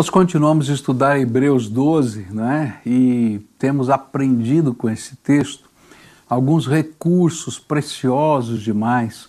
Nós continuamos a estudar Hebreus 12, né? E temos aprendido com esse texto alguns recursos preciosos demais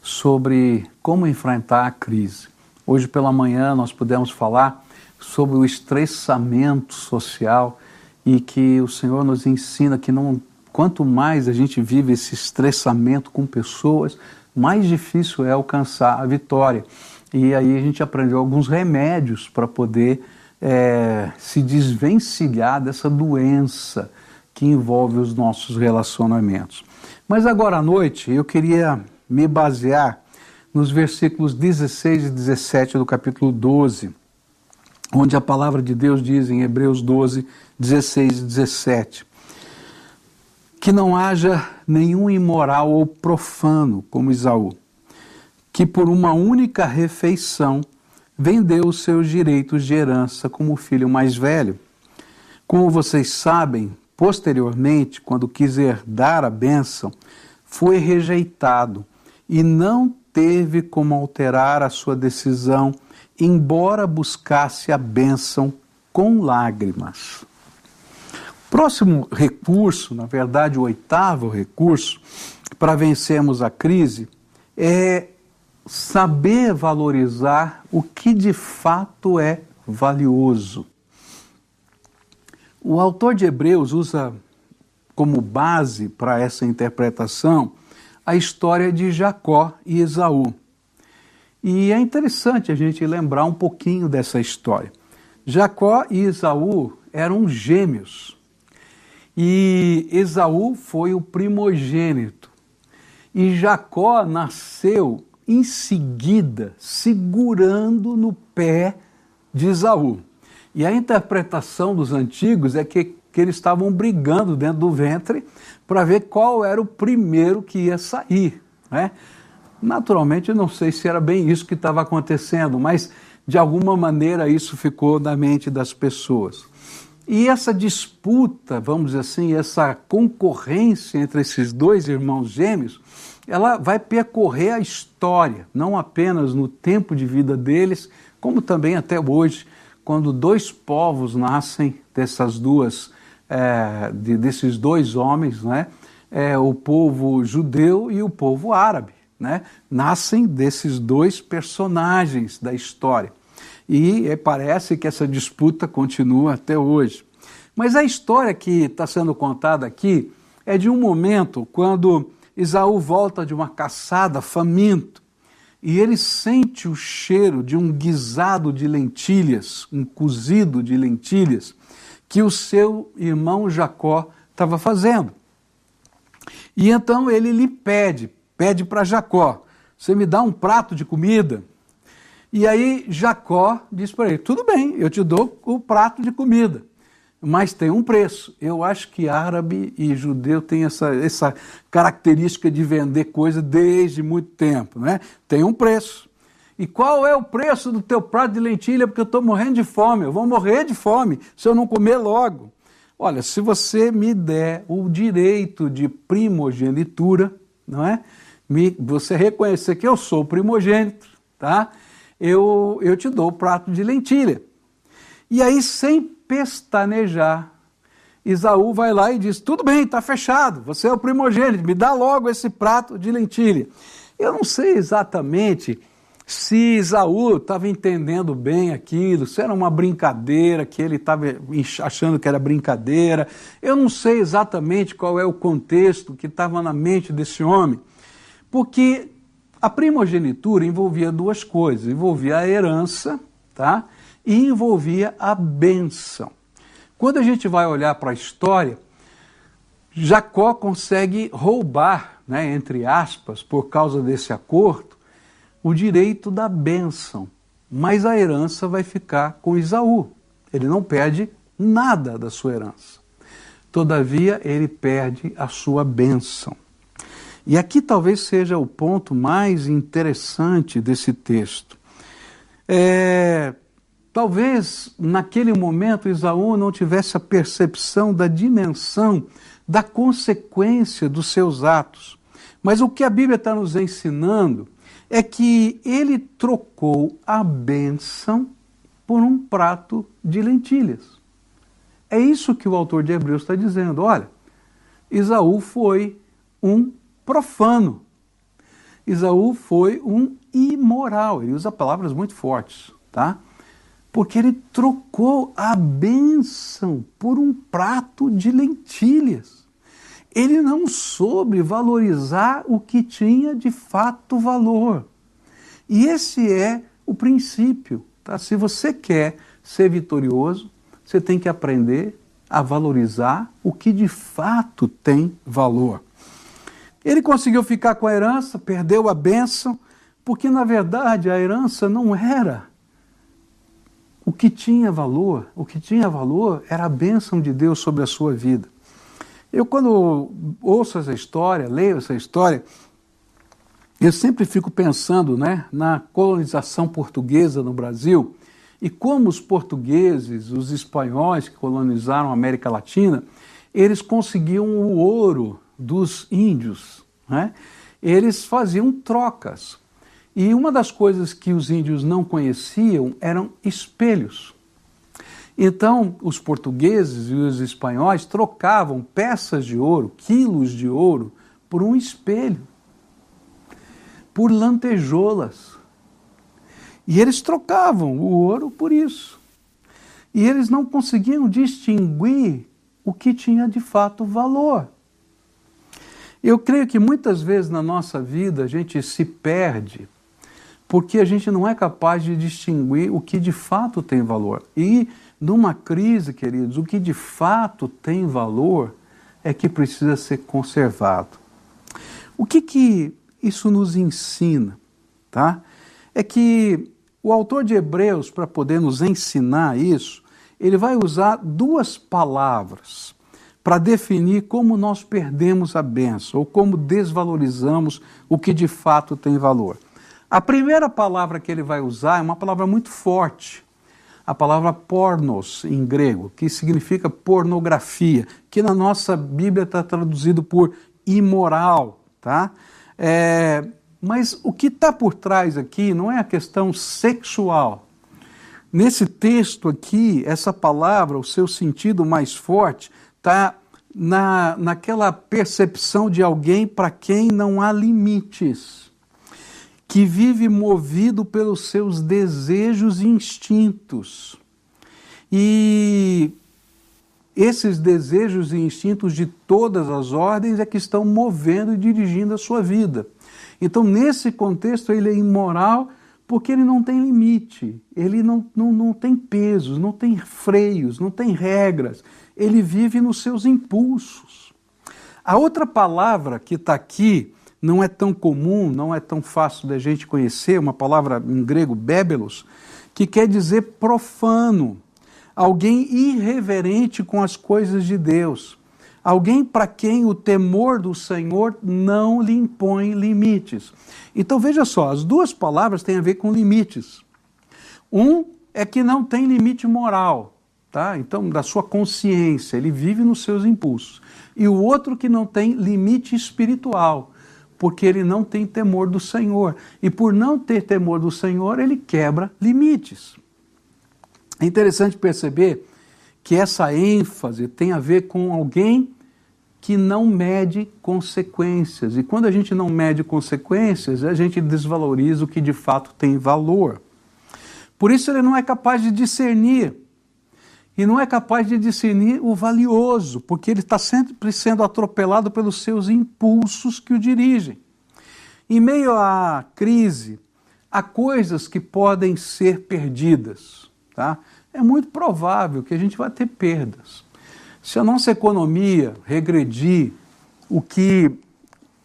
sobre como enfrentar a crise. Hoje pela manhã nós pudemos falar sobre o estressamento social e que o Senhor nos ensina que não quanto mais a gente vive esse estressamento com pessoas, mais difícil é alcançar a vitória. E aí a gente aprendeu alguns remédios para poder é, se desvencilhar dessa doença que envolve os nossos relacionamentos. Mas agora à noite eu queria me basear nos versículos 16 e 17 do capítulo 12, onde a palavra de Deus diz em Hebreus 12, 16 e 17: Que não haja nenhum imoral ou profano como Isaú que por uma única refeição vendeu os seus direitos de herança como filho mais velho. Como vocês sabem, posteriormente, quando quis herdar a bênção, foi rejeitado e não teve como alterar a sua decisão, embora buscasse a bênção com lágrimas. Próximo recurso, na verdade, o oitavo recurso para vencermos a crise é saber valorizar o que de fato é valioso. O autor de Hebreus usa como base para essa interpretação a história de Jacó e Esaú. E é interessante a gente lembrar um pouquinho dessa história. Jacó e Esaú eram gêmeos. E Esaú foi o primogênito. E Jacó nasceu em seguida segurando no pé de Esaú. E a interpretação dos antigos é que, que eles estavam brigando dentro do ventre para ver qual era o primeiro que ia sair. Né? Naturalmente, não sei se era bem isso que estava acontecendo, mas de alguma maneira isso ficou na mente das pessoas. E essa disputa, vamos dizer assim, essa concorrência entre esses dois irmãos gêmeos, ela vai percorrer a história, não apenas no tempo de vida deles, como também até hoje, quando dois povos nascem dessas duas, é, de, desses dois homens, né? É, o povo judeu e o povo árabe, né? Nascem desses dois personagens da história. E é, parece que essa disputa continua até hoje. Mas a história que está sendo contada aqui é de um momento quando Isaú volta de uma caçada faminto e ele sente o cheiro de um guisado de lentilhas, um cozido de lentilhas, que o seu irmão Jacó estava fazendo. E então ele lhe pede, pede para Jacó: Você me dá um prato de comida? E aí Jacó diz para ele: Tudo bem, eu te dou o prato de comida mas tem um preço. Eu acho que árabe e judeu têm essa, essa característica de vender coisa desde muito tempo, né? Tem um preço. E qual é o preço do teu prato de lentilha? Porque eu estou morrendo de fome, eu vou morrer de fome se eu não comer logo. Olha, se você me der o direito de primogenitura, não é? Me, você reconhecer que eu sou primogênito, tá? Eu, eu te dou o prato de lentilha. E aí, sem pestanejar. Isaú vai lá e diz: Tudo bem, está fechado, você é o primogênito, me dá logo esse prato de lentilha. Eu não sei exatamente se Isaú estava entendendo bem aquilo, se era uma brincadeira, que ele estava achando que era brincadeira. Eu não sei exatamente qual é o contexto que estava na mente desse homem, porque a primogenitura envolvia duas coisas: envolvia a herança, tá? e envolvia a bênção. Quando a gente vai olhar para a história, Jacó consegue roubar, né, entre aspas, por causa desse acordo, o direito da bênção, mas a herança vai ficar com Isaú. Ele não perde nada da sua herança. Todavia, ele perde a sua bênção. E aqui talvez seja o ponto mais interessante desse texto. É, Talvez naquele momento Isaú não tivesse a percepção da dimensão da consequência dos seus atos. Mas o que a Bíblia está nos ensinando é que ele trocou a bênção por um prato de lentilhas. É isso que o autor de Hebreus está dizendo. Olha, Isaú foi um profano. Isaú foi um imoral. Ele usa palavras muito fortes, tá? Porque ele trocou a bênção por um prato de lentilhas. Ele não soube valorizar o que tinha de fato valor. E esse é o princípio. Tá? Se você quer ser vitorioso, você tem que aprender a valorizar o que de fato tem valor. Ele conseguiu ficar com a herança, perdeu a bênção, porque na verdade a herança não era o que tinha valor. O que tinha valor era a bênção de Deus sobre a sua vida. Eu, quando ouço essa história, leio essa história, eu sempre fico pensando né, na colonização portuguesa no Brasil e como os portugueses, os espanhóis que colonizaram a América Latina, eles conseguiam o ouro dos índios. Né? Eles faziam trocas. E uma das coisas que os índios não conheciam eram espelhos. Então, os portugueses e os espanhóis trocavam peças de ouro, quilos de ouro, por um espelho, por lantejoulas. E eles trocavam o ouro por isso. E eles não conseguiam distinguir o que tinha de fato valor. Eu creio que muitas vezes na nossa vida a gente se perde porque a gente não é capaz de distinguir o que de fato tem valor. E numa crise, queridos, o que de fato tem valor é que precisa ser conservado. O que que isso nos ensina, tá? É que o autor de Hebreus, para poder nos ensinar isso, ele vai usar duas palavras para definir como nós perdemos a benção ou como desvalorizamos o que de fato tem valor. A primeira palavra que ele vai usar é uma palavra muito forte, a palavra pornos em grego, que significa pornografia, que na nossa Bíblia está traduzido por imoral, tá? É, mas o que está por trás aqui não é a questão sexual. Nesse texto aqui, essa palavra, o seu sentido mais forte, está na, naquela percepção de alguém para quem não há limites, que vive movido pelos seus desejos e instintos. E esses desejos e instintos de todas as ordens é que estão movendo e dirigindo a sua vida. Então, nesse contexto, ele é imoral porque ele não tem limite, ele não, não, não tem pesos, não tem freios, não tem regras, ele vive nos seus impulsos. A outra palavra que está aqui não é tão comum, não é tão fácil da gente conhecer, uma palavra em grego, bébelos, que quer dizer profano, alguém irreverente com as coisas de Deus. Alguém para quem o temor do Senhor não lhe impõe limites. Então veja só, as duas palavras têm a ver com limites. Um é que não tem limite moral, tá? Então, da sua consciência, ele vive nos seus impulsos. E o outro que não tem limite espiritual, porque ele não tem temor do Senhor. E por não ter temor do Senhor, ele quebra limites. É interessante perceber que essa ênfase tem a ver com alguém que não mede consequências. E quando a gente não mede consequências, a gente desvaloriza o que de fato tem valor. Por isso ele não é capaz de discernir. E não é capaz de discernir o valioso, porque ele está sempre sendo atropelado pelos seus impulsos que o dirigem. Em meio à crise, há coisas que podem ser perdidas. Tá? é muito provável que a gente vai ter perdas. Se a nossa economia regredir o que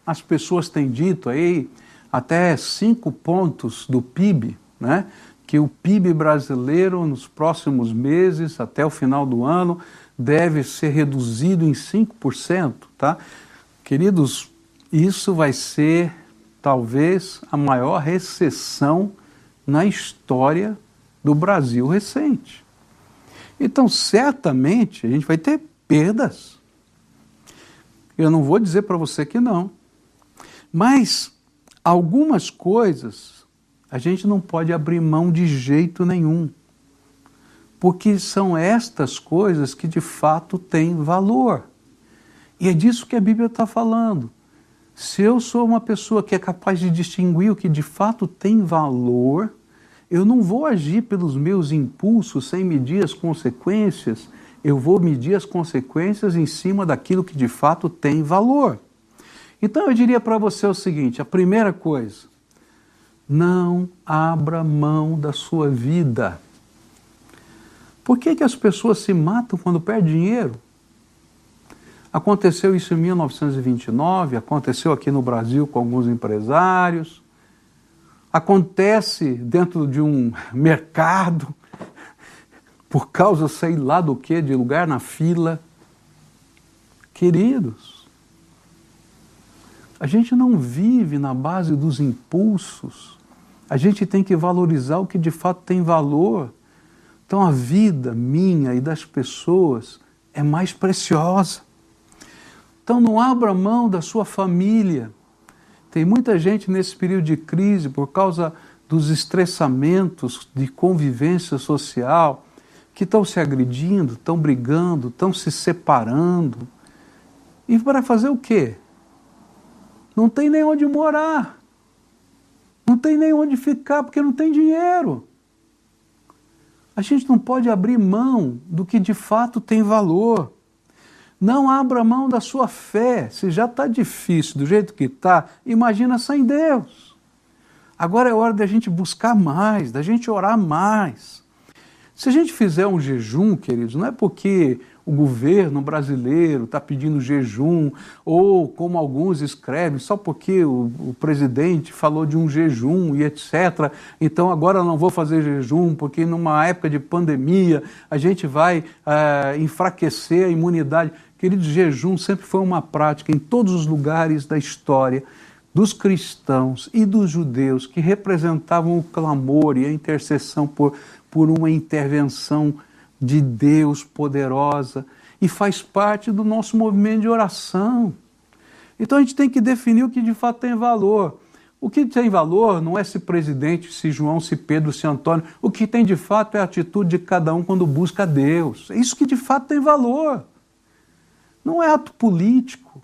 as pessoas têm dito aí, até cinco pontos do PIB, né? Que o PIB brasileiro nos próximos meses, até o final do ano, deve ser reduzido em 5%, tá? Queridos, isso vai ser talvez a maior recessão na história do Brasil recente. Então, certamente, a gente vai ter perdas. Eu não vou dizer para você que não. Mas algumas coisas a gente não pode abrir mão de jeito nenhum. porque são estas coisas que de fato têm valor. E é disso que a Bíblia está falando. Se eu sou uma pessoa que é capaz de distinguir o que de fato tem valor, eu não vou agir pelos meus impulsos sem medir as consequências, eu vou medir as consequências em cima daquilo que de fato tem valor. Então eu diria para você o seguinte: a primeira coisa, não abra mão da sua vida. Por que, que as pessoas se matam quando perdem dinheiro? Aconteceu isso em 1929, aconteceu aqui no Brasil com alguns empresários, acontece dentro de um mercado, por causa, sei lá do que, de lugar na fila. Queridos, a gente não vive na base dos impulsos, a gente tem que valorizar o que de fato tem valor. Então a vida minha e das pessoas é mais preciosa. Então não abra mão da sua família. Tem muita gente nesse período de crise por causa dos estressamentos de convivência social que estão se agredindo, estão brigando, estão se separando. E para fazer o quê? Não tem nem onde morar. Não tem nem onde ficar porque não tem dinheiro. A gente não pode abrir mão do que de fato tem valor. Não abra mão da sua fé. Se já está difícil do jeito que está, imagina sem Deus. Agora é hora da gente buscar mais, da gente orar mais. Se a gente fizer um jejum, queridos, não é porque o governo brasileiro está pedindo jejum, ou como alguns escrevem, só porque o, o, presidente falou de um jejum e etc. Então agora não vou fazer jejum, porque numa época de pandemia a gente vai é, enfraquecer a imunidade. Queridos, jejum sempre foi uma prática em todos os lugares da história dos cristãos e dos judeus que representavam o clamor e a intercessão por, por uma intervenção de Deus poderosa e faz parte do nosso movimento de oração. Então a gente tem que definir o que de fato tem valor. O que tem valor não é se presidente, se João, se Pedro, se Antônio. O que tem de fato é a atitude de cada um quando busca Deus. É isso que de fato tem valor. Não é ato político.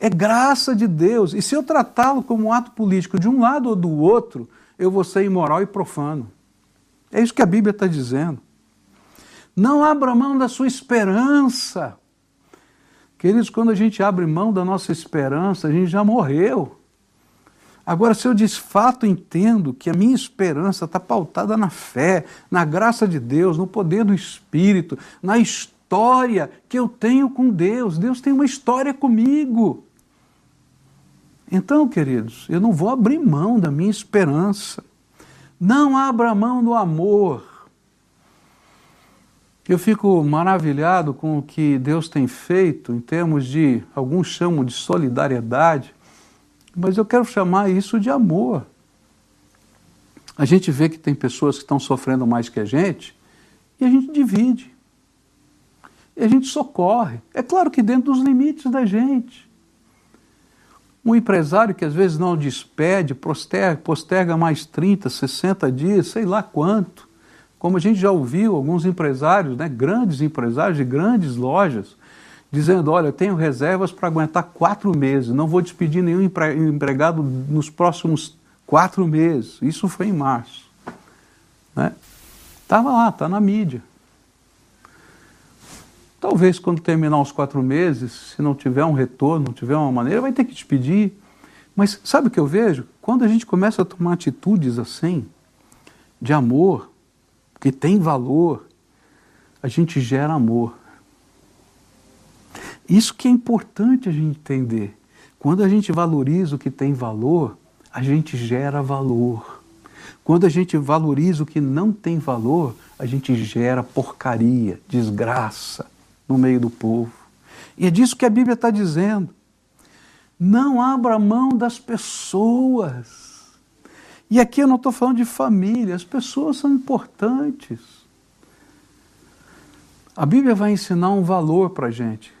É graça de Deus. E se eu tratá-lo como um ato político de um lado ou do outro, eu vou ser imoral e profano. É isso que a Bíblia está dizendo. Não abra mão da sua esperança. Queridos, quando a gente abre mão da nossa esperança, a gente já morreu. Agora, se eu de fato entendo que a minha esperança está pautada na fé, na graça de Deus, no poder do Espírito, na história, que eu tenho com Deus. Deus tem uma história comigo. Então, queridos, eu não vou abrir mão da minha esperança. Não abra mão do amor. Eu fico maravilhado com o que Deus tem feito em termos de, alguns chamam de solidariedade, mas eu quero chamar isso de amor. A gente vê que tem pessoas que estão sofrendo mais que a gente e a gente divide e a gente socorre. É claro que dentro dos limites da gente. Um empresário que às vezes não despede, posterga, posterga mais 30, 60 dias, sei lá quanto. Como a gente já ouviu alguns empresários, né, grandes empresários de grandes lojas, dizendo: Olha, eu tenho reservas para aguentar quatro meses, não vou despedir nenhum empregado nos próximos quatro meses. Isso foi em março. Estava né? lá, está na mídia. Talvez quando terminar os quatro meses, se não tiver um retorno, não tiver uma maneira, vai ter que despedir. Mas sabe o que eu vejo? Quando a gente começa a tomar atitudes assim, de amor, que tem valor, a gente gera amor. Isso que é importante a gente entender. Quando a gente valoriza o que tem valor, a gente gera valor. Quando a gente valoriza o que não tem valor, a gente gera porcaria, desgraça, no meio do povo. E é disso que a Bíblia está dizendo. Não abra mão das pessoas. E aqui eu não estou falando de família, as pessoas são importantes. A Bíblia vai ensinar um valor para a gente,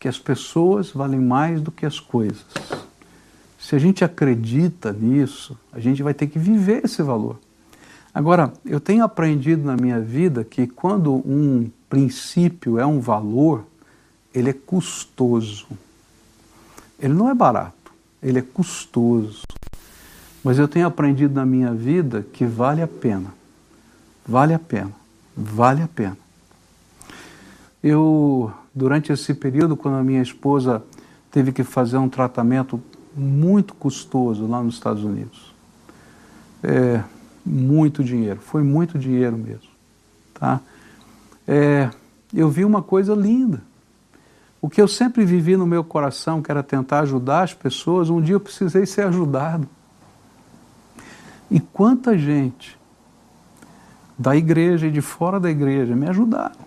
que as pessoas valem mais do que as coisas. Se a gente acredita nisso, a gente vai ter que viver esse valor. Agora, eu tenho aprendido na minha vida que quando um princípio é um valor, ele é custoso. Ele não é barato, ele é custoso. Mas eu tenho aprendido na minha vida que vale a pena. Vale a pena. Vale a pena. Eu, durante esse período, quando a minha esposa teve que fazer um tratamento muito custoso lá nos Estados Unidos, é, muito dinheiro, foi muito dinheiro mesmo, tá? É, eu vi uma coisa linda. O que eu sempre vivi no meu coração, que era tentar ajudar as pessoas, um dia eu precisei ser ajudado. E quanta gente da igreja e de fora da igreja me ajudaram.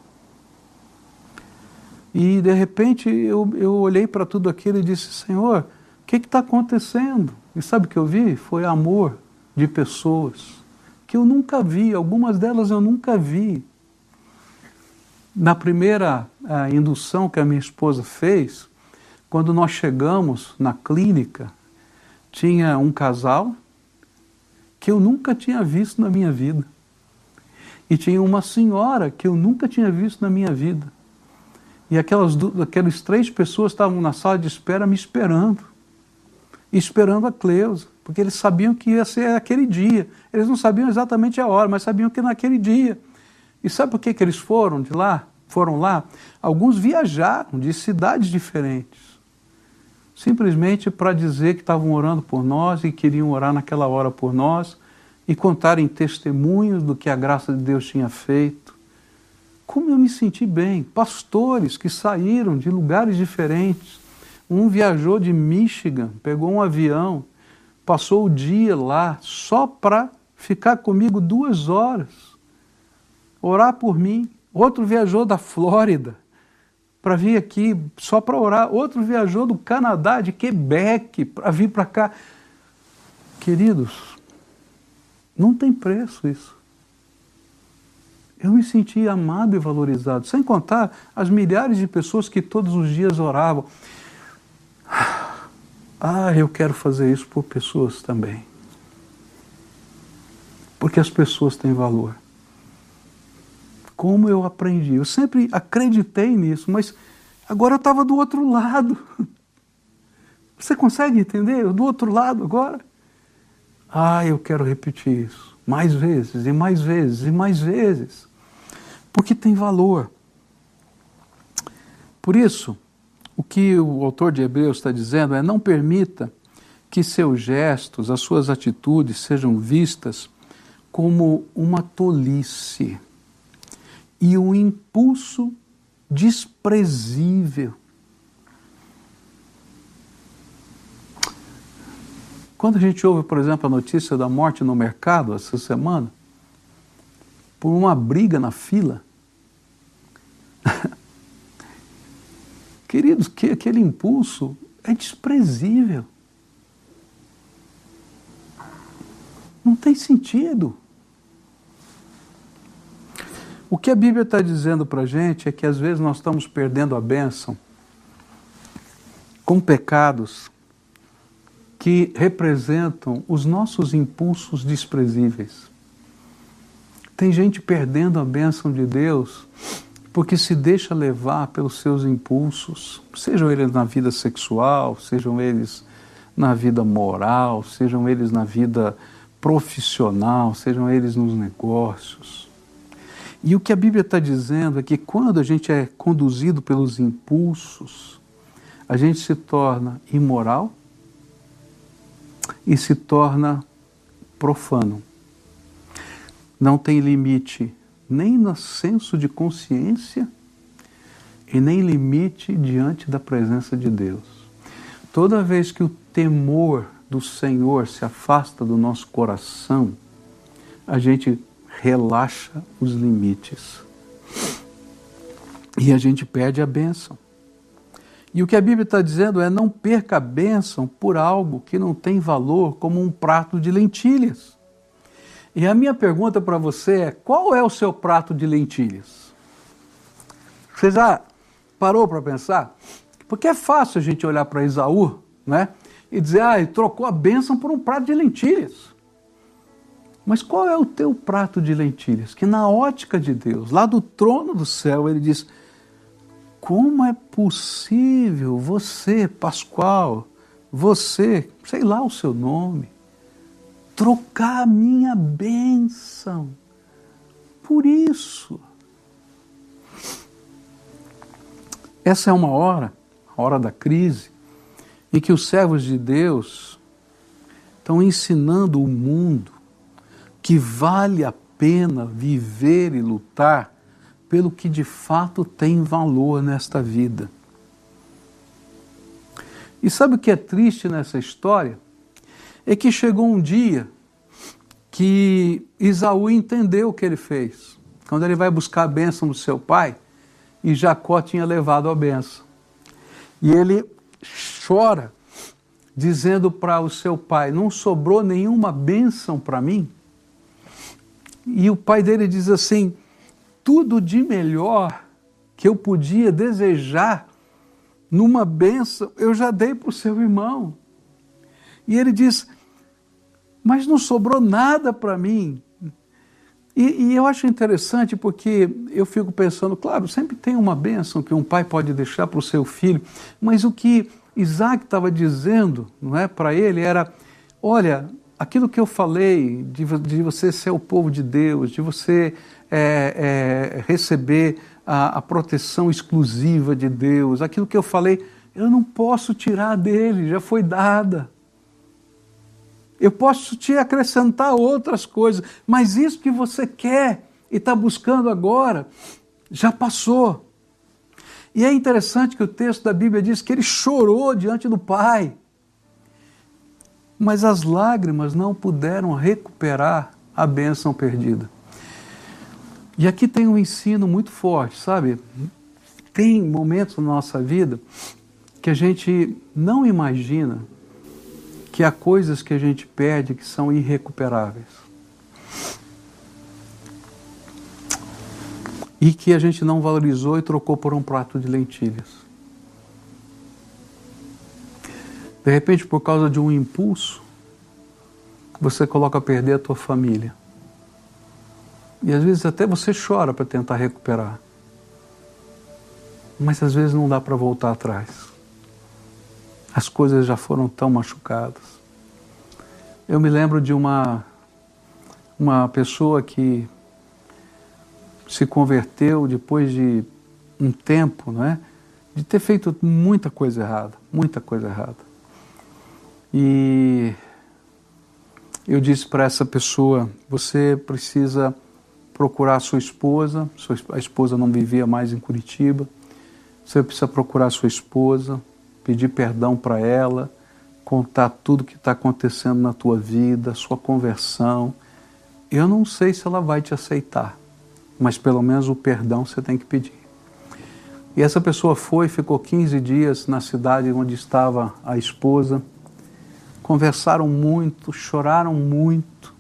E de repente eu, eu olhei para tudo aquilo e disse: Senhor, o que está acontecendo? E sabe o que eu vi? Foi amor de pessoas que eu nunca vi, algumas delas eu nunca vi. Na primeira indução que a minha esposa fez, quando nós chegamos na clínica, tinha um casal que eu nunca tinha visto na minha vida. E tinha uma senhora que eu nunca tinha visto na minha vida. E aquelas, aquelas três pessoas estavam na sala de espera me esperando. Esperando a Cleusa porque eles sabiam que ia ser aquele dia. Eles não sabiam exatamente a hora, mas sabiam que naquele dia. E sabe por que, que eles foram de lá? Foram lá? Alguns viajaram de cidades diferentes, simplesmente para dizer que estavam orando por nós e queriam orar naquela hora por nós e contarem testemunhos do que a graça de Deus tinha feito. Como eu me senti bem. Pastores que saíram de lugares diferentes. Um viajou de Michigan, pegou um avião passou o dia lá só para ficar comigo duas horas, orar por mim. Outro viajou da Flórida para vir aqui só para orar. Outro viajou do Canadá, de Quebec, para vir para cá. Queridos, não tem preço isso. Eu me senti amado e valorizado, sem contar as milhares de pessoas que todos os dias oravam. Ah, eu quero fazer isso por pessoas também. Porque as pessoas têm valor. Como eu aprendi? Eu sempre acreditei nisso, mas agora eu estava do outro lado. Você consegue entender? Eu do outro lado agora. Ah, eu quero repetir isso mais vezes e mais vezes e mais vezes. Porque tem valor. Por isso, o que o autor de Hebreus está dizendo é: não permita que seus gestos, as suas atitudes sejam vistas como uma tolice e um impulso desprezível. Quando a gente ouve, por exemplo, a notícia da morte no mercado essa semana, por uma briga na fila, Queridos, que aquele impulso é desprezível. Não tem sentido. O que a Bíblia está dizendo para a gente é que às vezes nós estamos perdendo a bênção com pecados que representam os nossos impulsos desprezíveis. Tem gente perdendo a bênção de Deus porque se deixa levar pelos seus impulsos, sejam eles na vida sexual, sejam eles na vida moral, sejam eles na vida profissional, sejam eles nos negócios. E o que a Bíblia está dizendo é que quando a gente é conduzido pelos impulsos, a gente se torna imoral e se torna profano. Não tem limite nem no senso de consciência e nem limite diante da presença de Deus. Toda vez que o temor do Senhor se afasta do nosso coração, a gente relaxa os limites. E a gente perde a bênção. E o que a Bíblia está dizendo é: não perca a bênção por algo que não tem valor, como um prato de lentilhas. E a minha pergunta para você é: qual é o seu prato de lentilhas? Você já parou para pensar? Porque é fácil a gente olhar para Isaú né, e dizer, ah, ele trocou a bênção por um prato de lentilhas. Mas qual é o teu prato de lentilhas? Que na ótica de Deus, lá do trono do céu, ele diz: como é possível você, Pascoal, você, sei lá o seu nome, trocar a minha bênção por isso? Essa é uma hora, a hora da crise, em que os servos de Deus estão ensinando o mundo que vale a pena viver e lutar pelo que de fato tem valor nesta vida. E sabe o que é triste nessa história? É que chegou um dia que Isaú entendeu o que ele fez. Quando ele vai buscar a bênção do seu pai, e Jacó tinha levado a bênção. E ele chora, dizendo para o seu pai: Não sobrou nenhuma bênção para mim? E o pai dele diz assim: tudo de melhor que eu podia desejar numa benção, eu já dei para o seu irmão. E ele diz: Mas não sobrou nada para mim. E, e, eu acho interessante porque eu fico pensando, claro, sempre tem uma bênção que um pai pode deixar para o seu filho, mas o que Isaac estava dizendo não é, para ele era: olha, aquilo que eu falei de, de você ser o povo de Deus, de você é, é, receber a, a proteção exclusiva de Deus, aquilo que eu falei, eu não posso tirar dele, já foi dada. Eu posso te acrescentar outras coisas, mas isso que você quer e está buscando agora, já passou. E é interessante que o texto da Bíblia diz que ele chorou diante do Pai, mas as lágrimas não puderam recuperar a bênção perdida. E aqui tem um ensino muito forte, sabe? Tem momentos na nossa vida que a gente não imagina que há coisas que a gente perde que são irrecuperáveis. E que a gente não valorizou e trocou por um prato de lentilhas. De repente, por causa de um impulso, você coloca a perder a tua família. E às vezes até você chora para tentar recuperar. Mas às vezes não dá para voltar atrás. As coisas já foram tão machucadas. Eu me lembro de uma uma pessoa que se converteu depois de um tempo, não é? De ter feito muita coisa errada, muita coisa errada. E eu disse para essa pessoa: você precisa procurar sua esposa, a esposa não vivia mais em Curitiba. Você precisa procurar sua esposa, pedir perdão para ela, contar tudo que está acontecendo na tua vida, sua conversão. Eu não sei se ela vai te aceitar, mas pelo menos o perdão você tem que pedir. E essa pessoa foi, ficou 15 dias na cidade onde estava a esposa. Conversaram muito, choraram muito,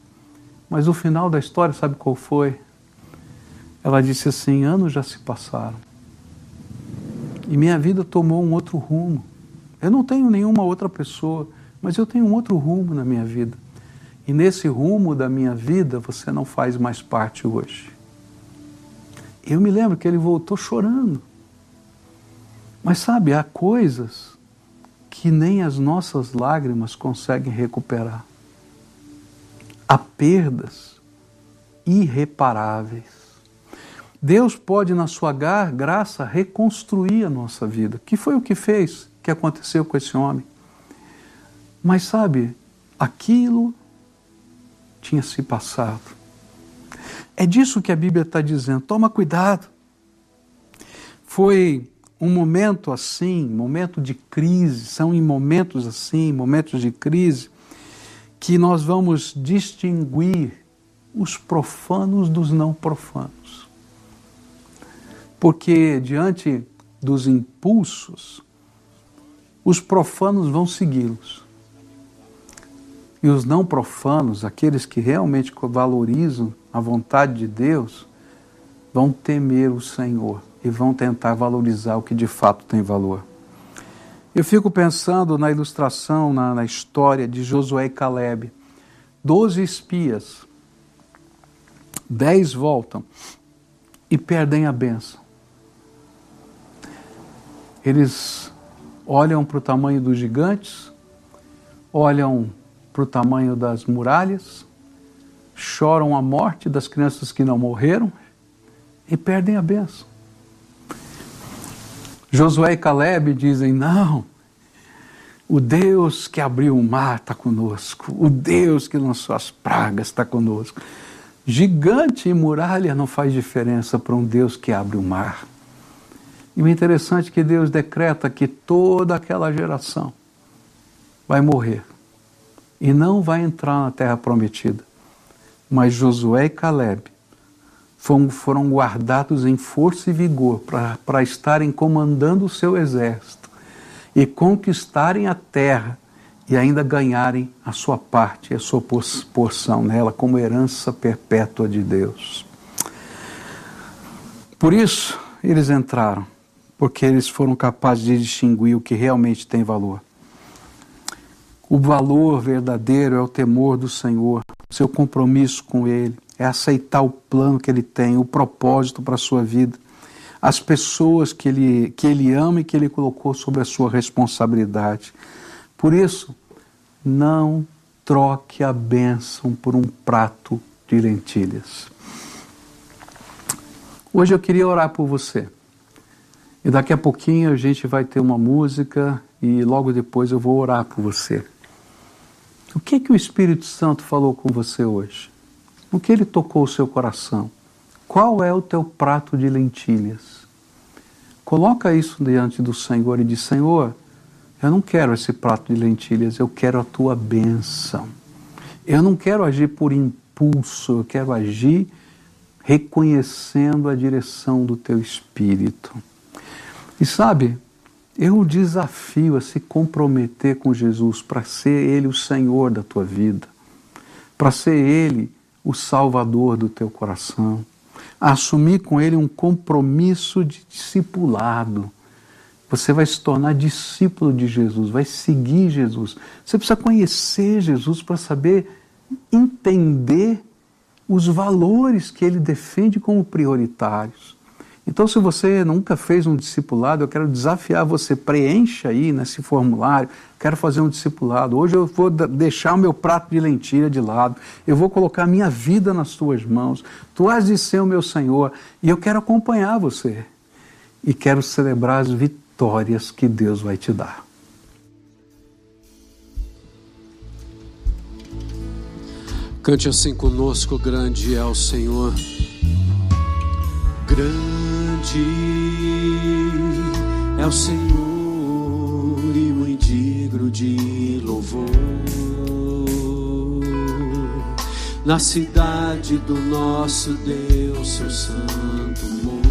mas o final da história, sabe qual foi? Ela disse assim: anos já se passaram e minha vida tomou um outro rumo. Eu não tenho nenhuma outra pessoa, mas eu tenho um outro rumo na minha vida. E nesse rumo da minha vida você não faz mais parte hoje. Eu me lembro que ele voltou chorando. Mas sabe, há coisas que nem as nossas lágrimas conseguem recuperar. Há perdas irreparáveis. Deus pode, na sua graça, reconstruir a nossa vida, que foi o que fez, que aconteceu com esse homem. Mas sabe, aquilo tinha se passado. É disso que a Bíblia está dizendo. Toma cuidado. Foi um momento assim, momento de crise, são em momentos assim, momentos de crise, que nós vamos distinguir os profanos dos não profanos porque diante dos impulsos, os profanos vão segui-los. E os não profanos, aqueles que realmente valorizam a vontade de Deus, vão temer o Senhor e vão tentar valorizar o que de fato tem valor. Eu fico pensando na ilustração, na, na história de Josué e Caleb. Doze espias Dez voltam e perdem a bênção. Eles olham para o tamanho dos gigantes, olham para o tamanho das muralhas, choram a morte das crianças que não morreram e perdem a bênção. Josué e Caleb dizem: não, o Deus que abriu o mar está conosco, o Deus que lançou as pragas está conosco. Gigante e muralha não faz diferença para um Deus que abre o mar. E o interessante é que Deus decreta que toda aquela geração vai morrer e não vai entrar na terra prometida. Mas Josué e Caleb foram, guardados em força e vigor para estarem comandando o seu exército e conquistarem a terra e ainda ganharem a sua parte, a sua porção nela como herança perpétua de Deus. Por isso, eles entraram, porque eles foram capazes de distinguir o que realmente tem valor. O valor verdadeiro é o temor do Senhor, seu compromisso com Ele, é aceitar o plano que Ele tem, o propósito para a sua vida, as pessoas que Ele, que ele ama e que Ele colocou sob a sua responsabilidade. Por isso, não troque a bênção por um prato de lentilhas. Hoje eu queria orar por você. E daqui a pouquinho a gente vai ter uma música e logo depois eu vou orar por você. O que que o Espírito Santo falou com você hoje? O que ele tocou o seu coração? Qual é o teu prato de lentilhas? Coloca isso diante do Senhor e diz: Senhor, eu não quero esse prato de lentilhas, eu quero a tua bênção. Eu não quero agir por impulso, eu quero agir reconhecendo a direção do teu espírito. E sabe, eu o desafio a se comprometer com Jesus para ser Ele o Senhor da tua vida, para ser Ele o Salvador do teu coração, a assumir com Ele um compromisso de discipulado. Você vai se tornar discípulo de Jesus, vai seguir Jesus. Você precisa conhecer Jesus para saber entender os valores que ele defende como prioritários. Então, se você nunca fez um discipulado, eu quero desafiar você, preencha aí nesse formulário, quero fazer um discipulado. Hoje eu vou deixar o meu prato de lentilha de lado, eu vou colocar a minha vida nas tuas mãos, tu has de ser o meu Senhor, e eu quero acompanhar você. E quero celebrar as vitórias que Deus vai te dar. Cante assim conosco, grande é o Senhor. Grande é o Senhor e muito digno de louvor. Na cidade do nosso Deus, seu santo monte,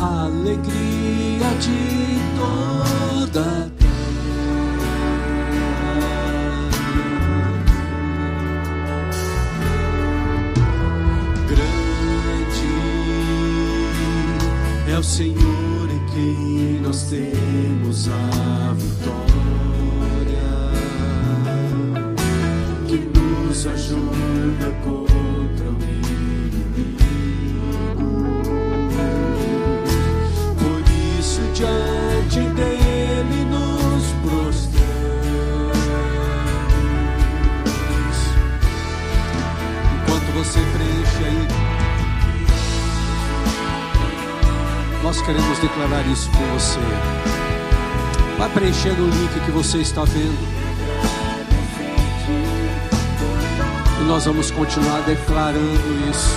alegria de toda é o Senhor em quem nós temos a vitória, que nos ajuda contra Nós queremos declarar isso com você. Vai preenchendo o link que você está vendo. E nós vamos continuar declarando isso.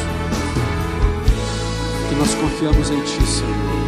Que nós confiamos em Ti, Senhor.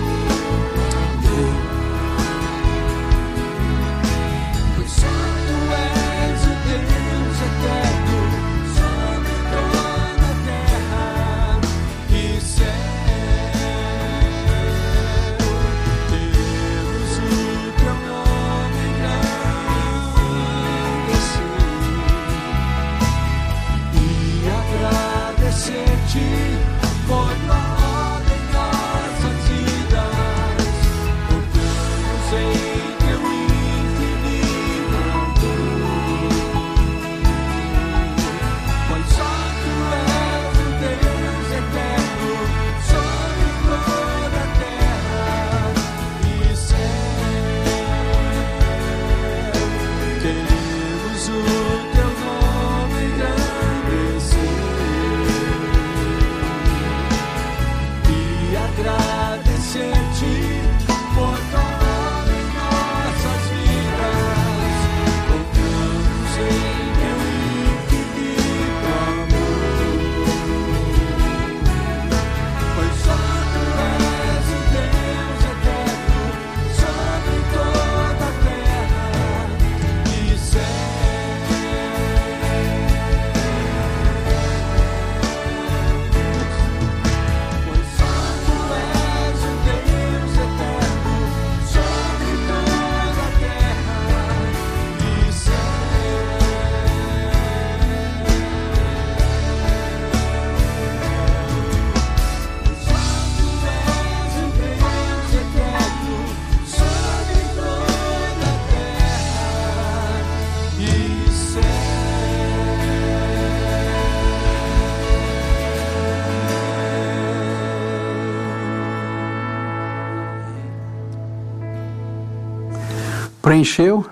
Preencheu?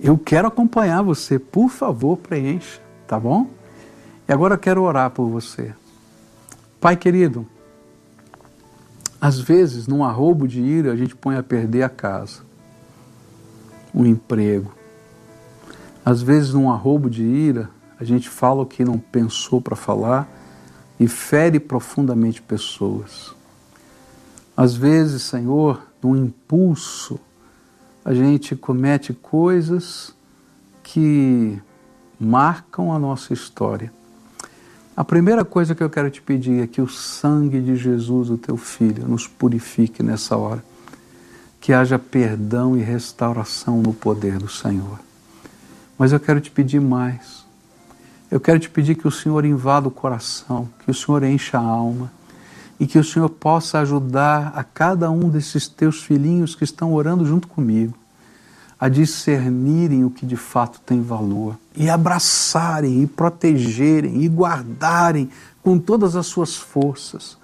Eu quero acompanhar você. Por favor, preencha, tá bom? E agora eu quero orar por você. Pai querido, às vezes, num arrobo de ira, a gente põe a perder a casa, o emprego. Às vezes, num arrobo de ira, a gente fala o que não pensou para falar e fere profundamente pessoas. Às vezes, Senhor, num impulso, a gente comete coisas que marcam a nossa história. A primeira coisa que eu quero te pedir é que o sangue de Jesus, o teu filho, nos purifique nessa hora. Que haja perdão e restauração no poder do Senhor. Mas eu quero te pedir mais. Eu quero te pedir que o Senhor invada o coração, que o Senhor encha a alma e que o Senhor possa ajudar a cada um desses teus filhinhos que estão orando junto comigo a discernirem o que de fato tem valor e abraçarem e protegerem e guardarem com todas as suas forças.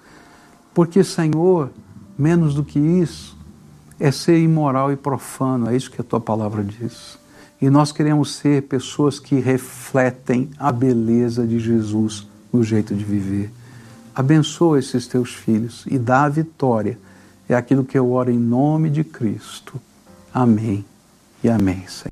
Porque, Senhor, menos do que isso é ser imoral e profano, é isso que a tua palavra diz. E nós queremos ser pessoas que refletem a beleza de Jesus no jeito de viver. Abençoa esses teus filhos e dá a vitória. É aquilo que eu oro em nome de Cristo. Amém e amém, Senhor.